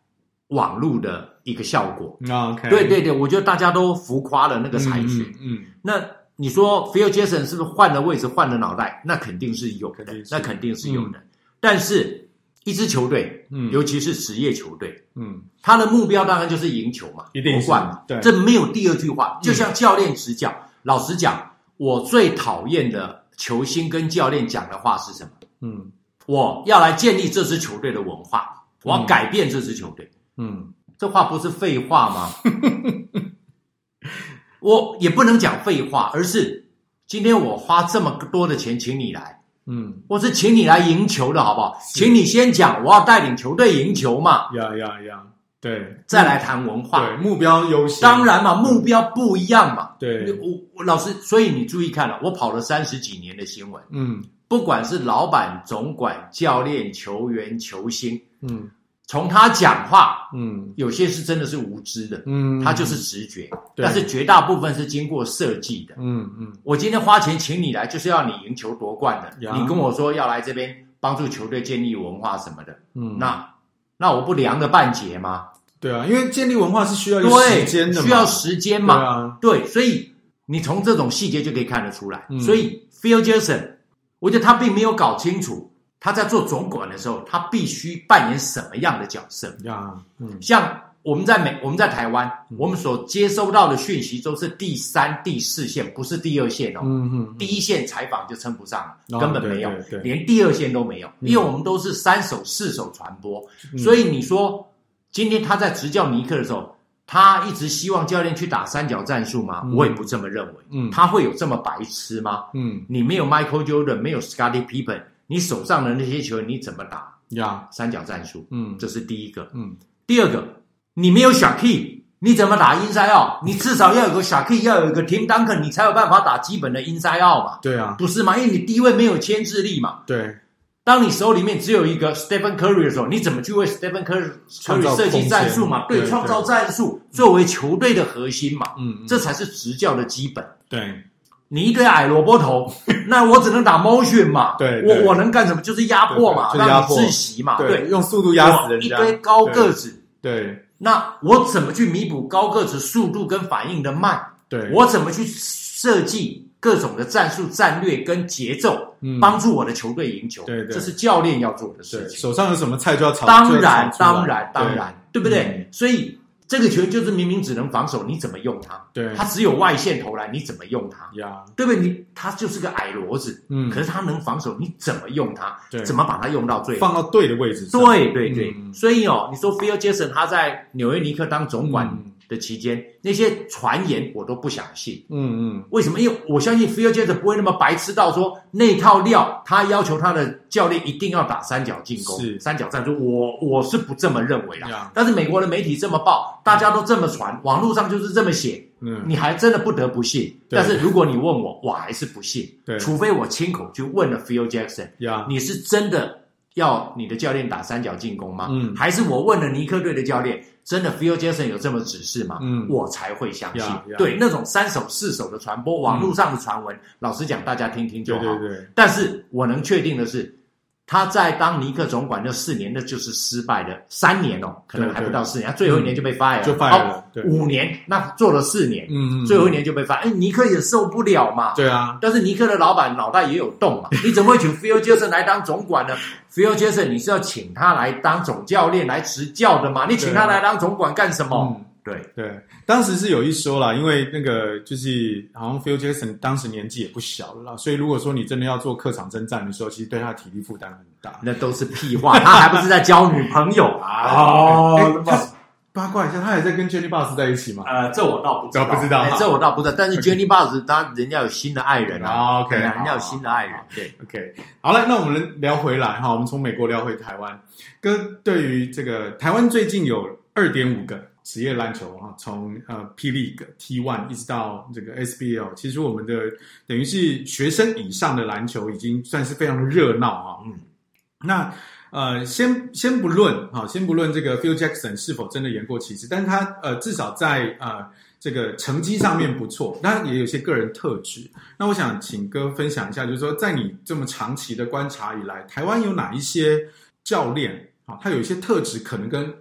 网络的一个效果。OK，对对对，我觉得大家都浮夸了那个禅学。嗯，嗯，那你说 Phil Jackson 是不是换了位置，换了脑袋？那肯定是有的，那肯定是有的。嗯、但是。一支球队，嗯，尤其是职业球队，嗯，他的目标当然就是赢球嘛，夺冠嘛，对，这没有第二句话。就像教练执教，嗯、老实讲，我最讨厌的球星跟教练讲的话是什么？嗯，我要来建立这支球队的文化，我要改变这支球队。嗯，这话不是废话吗？我也不能讲废话，而是今天我花这么多的钱请你来，嗯，我是请你来赢球的好不好？请你先讲，我要带领球队赢球嘛。呀呀呀，对，再来谈文化，对，目标优先。当然嘛，目标不一样嘛。对，我我老师，所以你注意看了，我跑了三十几年的新闻，嗯，不管是老板、总管、教练、球员、球星，嗯。从他讲话，嗯，有些是真的是无知的，嗯，他就是直觉，但是绝大部分是经过设计的，嗯嗯。我今天花钱请你来，就是要你赢球夺冠的。你跟我说要来这边帮助球队建立文化什么的，嗯，那那我不凉了半截吗？对啊，因为建立文化是需要时间的，需要时间嘛，对，所以你从这种细节就可以看得出来。所以 Phil Jackson，我觉得他并没有搞清楚。他在做总管的时候，他必须扮演什么样的角色？呀，嗯，像我们在美，我们在台湾，嗯、我们所接收到的讯息都是第三、第四线，不是第二线哦。嗯嗯，第一线采访就称不上了，哦、根本没有，连第二线都没有，嗯、因为我们都是三手、四手传播。嗯、所以你说今天他在执教尼克的时候，他一直希望教练去打三角战术吗？嗯、我也不这么认为。嗯，他会有这么白痴吗？嗯，你没有 Michael Jordan，没有 Scottie Pippen。你手上的那些球，你怎么打呀？三角战术，嗯，这是第一个，嗯，第二个，你没有 Shaquille，你怎么打 Inside Out？你至少要有个 Shaquille，要有一个 Tim Duncan，你才有办法打基本的 Inside Out 嘛？对啊，不是吗？因为你低位没有牵制力嘛。对，当你手里面只有一个 Stephen Curry 的时候，你怎么去为 Stephen Curry 设计战术嘛？对，创造战术作为球队的核心嘛？嗯，这才是执教的基本。对。你一堆矮萝卜头，那我只能打 motion 嘛？对，我我能干什么？就是压迫嘛，让你窒息嘛。对，用速度压死人家。一堆高个子，对，那我怎么去弥补高个子速度跟反应的慢？对，我怎么去设计各种的战术、战略跟节奏，帮助我的球队赢球？对对，这是教练要做的事情。手上有什么菜就要炒。当然，当然，当然，对不对？所以。这个球就是明明只能防守，你怎么用它？对，它只有外线投篮，你怎么用它？呀，对不对？你它就是个矮骡子，嗯，可是它能防守，你怎么用它？对，怎么把它用到最放到对的位置上？对对对，所以哦，你说 Phil Jackson 他在纽约尼克当总管的期间，那些传言我都不想信。嗯嗯，为什么？因为我相信 Phil Jackson 不会那么白痴到说那套料，他要求他的教练一定要打三角进攻，是三角战术。我我是不这么认为的。但是美国的媒体这么报，大家都这么传，网络上就是这么写。嗯，你还真的不得不信。但是如果你问我，我还是不信。对，除非我亲口去问了 Phil Jackson，你是真的要你的教练打三角进攻吗？嗯，还是我问了尼克队的教练？真的，Phil Jackson 有这么指示吗？嗯，我才会相信。对，那种三手四手的传播，网络上的传闻，老实讲，大家听听就好。对对对。但是我能确定的是。他在当尼克总管那四年，那就是失败的三年哦，可能还不到四年，他最后一年就被 fire 了，就 fire 了。五年，那做了四年，嗯嗯，最后一年就被 fire。哎，尼克也受不了嘛。对啊，但是尼克的老板脑袋也有洞嘛，你怎么会请 Phil Jackson 来当总管呢？Phil Jackson，你是要请他来当总教练来执教的嘛？你请他来当总管干什么？对对，当时是有一说啦，因为那个就是好像 Phil Jackson 当时年纪也不小了啦，所以如果说你真的要做客场征战的时候，其实对他的体力负担很大。那都是屁话，他还不是在交女朋友啊？哦，八卦一下，他还在跟 Jenny Buss 在一起吗？呃，这我倒不知道，不知道，这我倒不知道。但是 Jenny Buss 他人家有新的爱人啊，OK，人家有新的爱人。对，OK，好了，那我们聊回来哈，我们从美国聊回台湾，跟对于这个台湾最近有二点五个。职业篮球啊，从呃 P League T One 一直到这个 SBL，其实我们的等于是学生以上的篮球已经算是非常热闹啊。嗯，那呃，先先不论哈，先不论这个 Phil Jackson 是否真的言过其实，但是他呃至少在呃这个成绩上面不错，当然也有些个人特质。那我想请哥分享一下，就是说在你这么长期的观察以来，台湾有哪一些教练啊，他有一些特质可能跟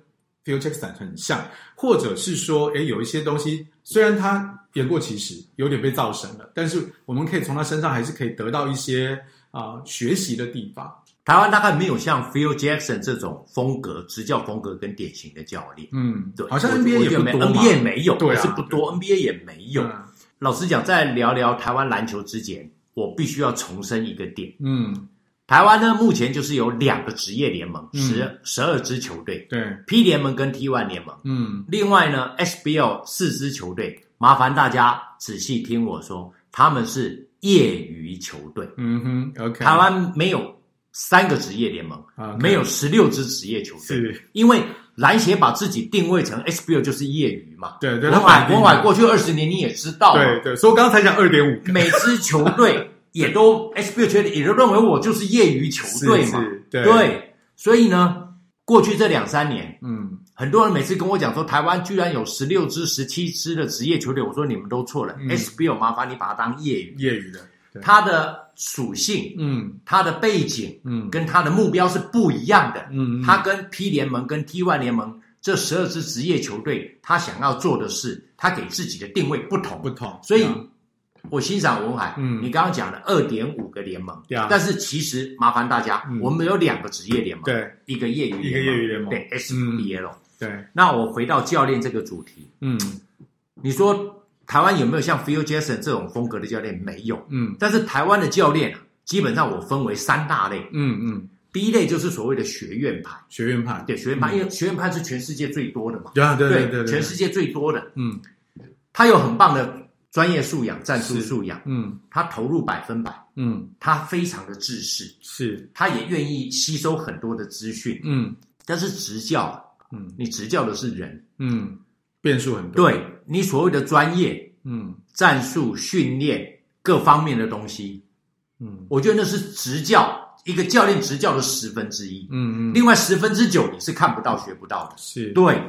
Phil Jackson 很像，或者是说，诶，有一些东西虽然他言过其实，有点被造神了，但是我们可以从他身上还是可以得到一些啊、呃、学习的地方。台湾大概没有像 Phil Jackson 这种风格、执教风格跟典型的教练。嗯，对，好像 NBA 也不多，NBA 没有，对、啊，是不多，NBA 也没有。嗯、老实讲，在聊聊台湾篮球之前，我必须要重申一个点。嗯。台湾呢，目前就是有两个职业联盟，十十二支球队，对，P 联盟跟 T1 联盟，嗯，另外呢，SBL 四支球队，麻烦大家仔细听我说，他们是业余球队。嗯哼，OK。台湾没有三个职业联盟，okay. 没有十六支职业球队，是因为篮协把自己定位成 SBL 就是业余嘛。对对。我买我买过去二十年你也知道，对对。所以我刚才讲二点五，每支球队也都 SBL 球队也都认为我就是业余球队嘛。对，对。所以呢，过去这两三年，嗯。很多人每次跟我讲说，台湾居然有十六支、十七支的职业球队，我说你们都错了。嗯、SBL 麻烦你把它当业余，业余的，它的属性，嗯，它的背景，嗯，跟它的目标是不一样的，嗯，它跟 P 联盟跟 T one 联盟这十二支职业球队，他想要做的事，他给自己的定位不同，不同，所以。嗯我欣赏文海，嗯，你刚刚讲的二点五个联盟，对啊，但是其实麻烦大家，嗯、我们有两个职业联盟，对，一个业余，一个业余联盟，对，SBL，对。那我回到教练这个主题，嗯，你说台湾有没有像 Phil Jackson 这种风格的教练？没有，嗯，但是台湾的教练啊基本上我分为三大类，嗯嗯，第一类就是所谓的学院派，学院派，对，学院派，因为学院派是全世界最多的嘛，对对对对，全世界最多的，嗯，他有很棒的。专业素养、战术素养，嗯，他投入百分百，嗯，他非常的自视，是，他也愿意吸收很多的资讯，嗯，但是执教，嗯，你执教的是人，嗯，变数很多，对，你所谓的专业，嗯，战术训练各方面的东西，嗯，我觉得那是执教一个教练执教的十分之一，嗯嗯，另外十分之九你是看不到、学不到的，是。对，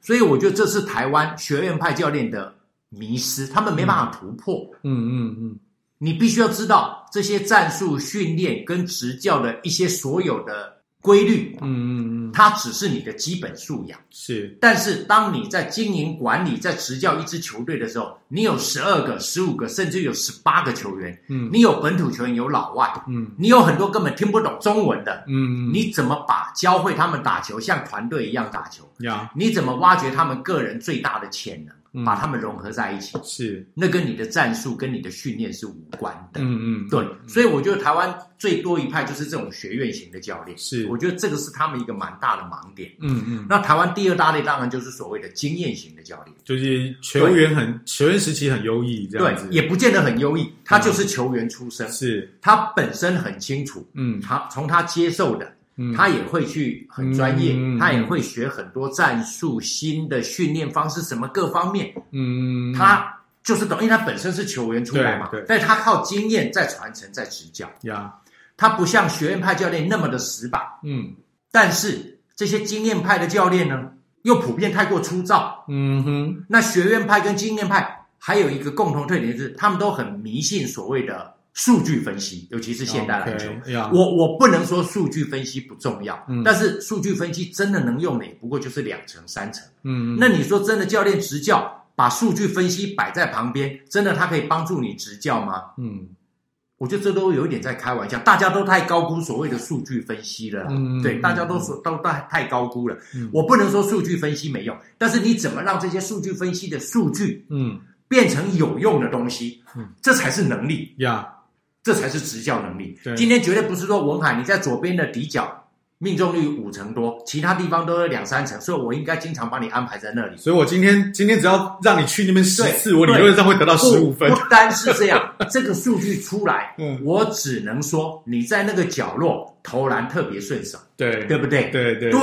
所以我觉得这是台湾学院派教练的。迷失，他们没办法突破。嗯嗯嗯，你必须要知道这些战术训练跟执教的一些所有的规律。嗯嗯嗯，它只是你的基本素养。是，但是当你在经营管理、在执教一支球队的时候，你有十二个、十五个，甚至有十八个球员。嗯，你有本土球员，有老外。嗯，你有很多根本听不懂中文的。嗯，你怎么把教会他们打球，像团队一样打球？呀，你怎么挖掘他们个人最大的潜能？把他们融合在一起，是那跟你的战术跟你的训练是无关的。嗯嗯，对，所以我觉得台湾最多一派就是这种学院型的教练。是，我觉得这个是他们一个蛮大的盲点。嗯嗯，那台湾第二大类当然就是所谓的经验型的教练，就是球员很球员时期很优异，这样子。对，也不见得很优异，他就是球员出身，是他本身很清楚。嗯，他从他接受的。他也会去很专业，嗯，他也会学很多战术、新的训练方式，什么各方面。嗯，他就是等，因为他本身是球员出来嘛，对，对，但是他靠经验在传承，在执教。呀，他不像学院派教练那么的死板。嗯，但是这些经验派的教练呢，又普遍太过粗糙。嗯哼，那学院派跟经验派还有一个共同特点，就是他们都很迷信所谓的。数据分析，尤其是现代篮球，okay, yeah. 我我不能说数据分析不重要，嗯，但是数据分析真的能用的也不过就是两成三成，嗯，那你说真的教练执教把数据分析摆在旁边，真的他可以帮助你执教吗？嗯，我觉得这都有一点在开玩笑，大家都太高估所谓的数据分析了，嗯，对，大家都说都太太高估了，嗯，我不能说数据分析没用，但是你怎么让这些数据分析的数据，嗯，变成有用的东西，嗯，这才是能力。呀。Yeah. 这才是执教能力。今天绝对不是说文海你在左边的底角命中率五成多，其他地方都有两三成，所以我应该经常把你安排在那里。所以我今天今天只要让你去那边十次，我理论上会得到十五分。不单是这样，这个数据出来，嗯，我只能说你在那个角落投篮特别顺手，对，对不对？对对对。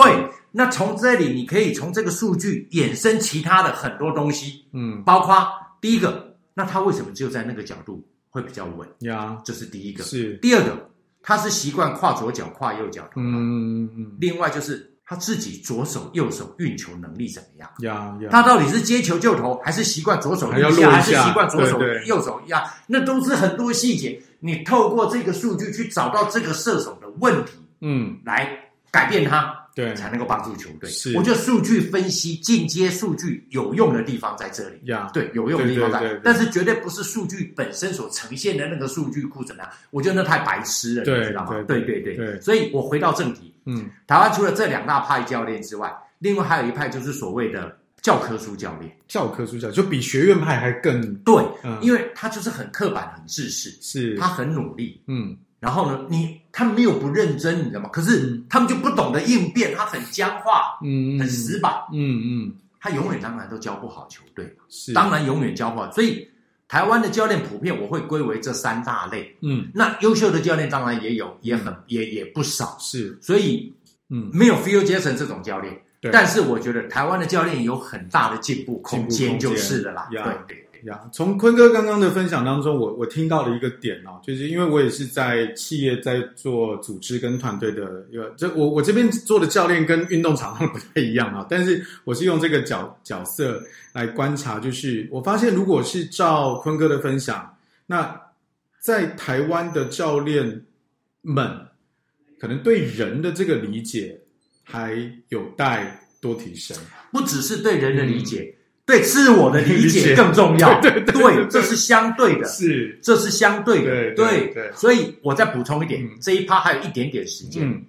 那从这里你可以从这个数据衍生其他的很多东西，嗯，包括第一个，那他为什么就在那个角度？会比较稳呀，这是第一个。是第二个，他是习惯跨左脚、跨右脚投。嗯嗯。另外就是他自己左手、右手运球能力怎么样？呀呀。他到底是接球就投，还是习惯左手一下，还是习惯左手右手压？那都是很多细节。你透过这个数据去找到这个射手的问题，嗯，来改变他。对，才能够帮助球队。是，我觉得数据分析进阶数据有用的地方在这里。呀，对，有用的地方在，但是绝对不是数据本身所呈现的那个数据库怎么样？我觉得那太白痴了，你知道吗？对对对。所以我回到正题。嗯，台湾除了这两大派教练之外，另外还有一派就是所谓的教科书教练。教科书教练就比学院派还更对，因为他就是很刻板、很自私，是他很努力。嗯。然后呢，你他们没有不认真，你知道吗？可是他们就不懂得应变，他很僵化，嗯，很死板，嗯嗯。他永远当然都教不好球队，是当然永远教不好。所以台湾的教练普遍我会归为这三大类。嗯，那优秀的教练当然也有，也很也也不少。是，所以嗯，没有 Phil Jackson 这种教练，但是我觉得台湾的教练有很大的进步空间，就是的啦。对对。呀，从坤哥刚刚的分享当中，我我听到了一个点哦，就是因为我也是在企业在做组织跟团队的一个，这我我这边做的教练跟运动场上 不太一样啊，但是我是用这个角角色来观察，就是我发现如果是照坤哥的分享，那在台湾的教练们可能对人的这个理解还有待多提升，不只是对人的理解。嗯对自我的理解更重要，对，这是相对的，是，这是相对的，对，对。所以我再补充一点，嗯、这一趴还有一点点时间。嗯、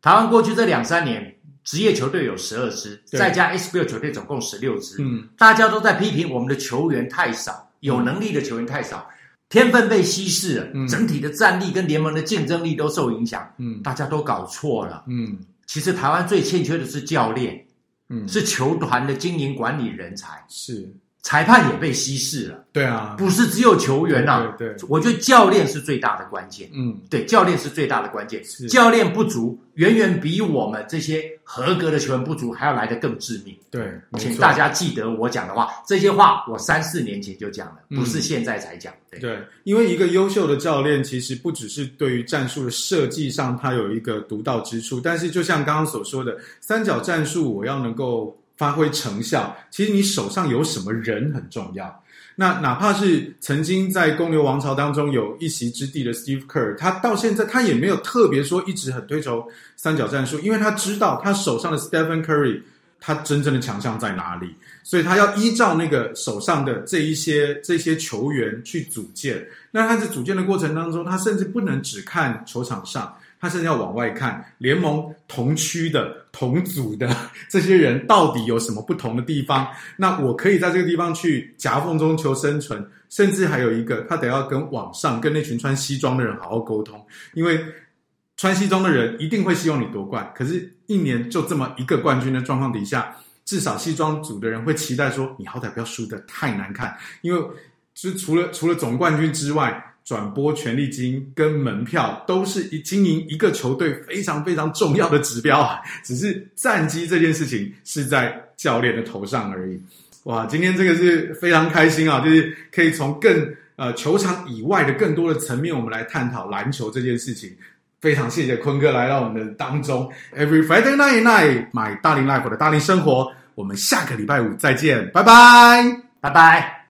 台湾过去这两三年，职业球队有十二支，再加 SBL 球队总共十六支。嗯，大家都在批评我们的球员太少，有能力的球员太少，天分被稀释了，嗯、整体的战力跟联盟的竞争力都受影响。嗯，大家都搞错了。嗯，其实台湾最欠缺的是教练。嗯，是球团的经营管理人才，是裁判也被稀释了。对啊，不是只有球员呐、啊。对，对，对，我觉得教练是最大的关键。嗯，对，教练是最大的关键。是教练不足，远远比我们这些合格的球员不足还要来得更致命。对，请大家记得我讲的话，这些话我三四年前就讲了，不是现在才讲。对，对，因为一个优秀的教练，其实不只是对于战术的设计上，他有一个独到之处，但是就像刚刚所说的，三角战术，我要能够发挥成效，其实你手上有什么人很重要。那哪怕是曾经在公牛王朝当中有一席之地的 Steve Kerr，他到现在他也没有特别说一直很推崇三角战术，因为他知道他手上的 Stephen Curry。他真正的强项在哪里？所以他要依照那个手上的这一些这些球员去组建。那他在组建的过程当中，他甚至不能只看球场上，他甚至要往外看联盟同区的同组的 这些人到底有什么不同的地方。那我可以在这个地方去夹缝中求生存，甚至还有一个，他得要跟网上跟那群穿西装的人好好沟通，因为。穿西装的人一定会希望你夺冠，可是，一年就这么一个冠军的状况底下，至少西装组的人会期待说，你好歹不要输得太难看，因为就除了除了总冠军之外，转播权利金跟门票都是一经营一个球队非常非常重要的指标啊。只是战绩这件事情是在教练的头上而已。哇，今天这个是非常开心啊，就是可以从更呃球场以外的更多的层面，我们来探讨篮球这件事情。非常谢谢坤哥来到我们的当中。Every Friday night, night, 买大龄 life 的大龄生活，我们下个礼拜五再见，拜拜，拜拜。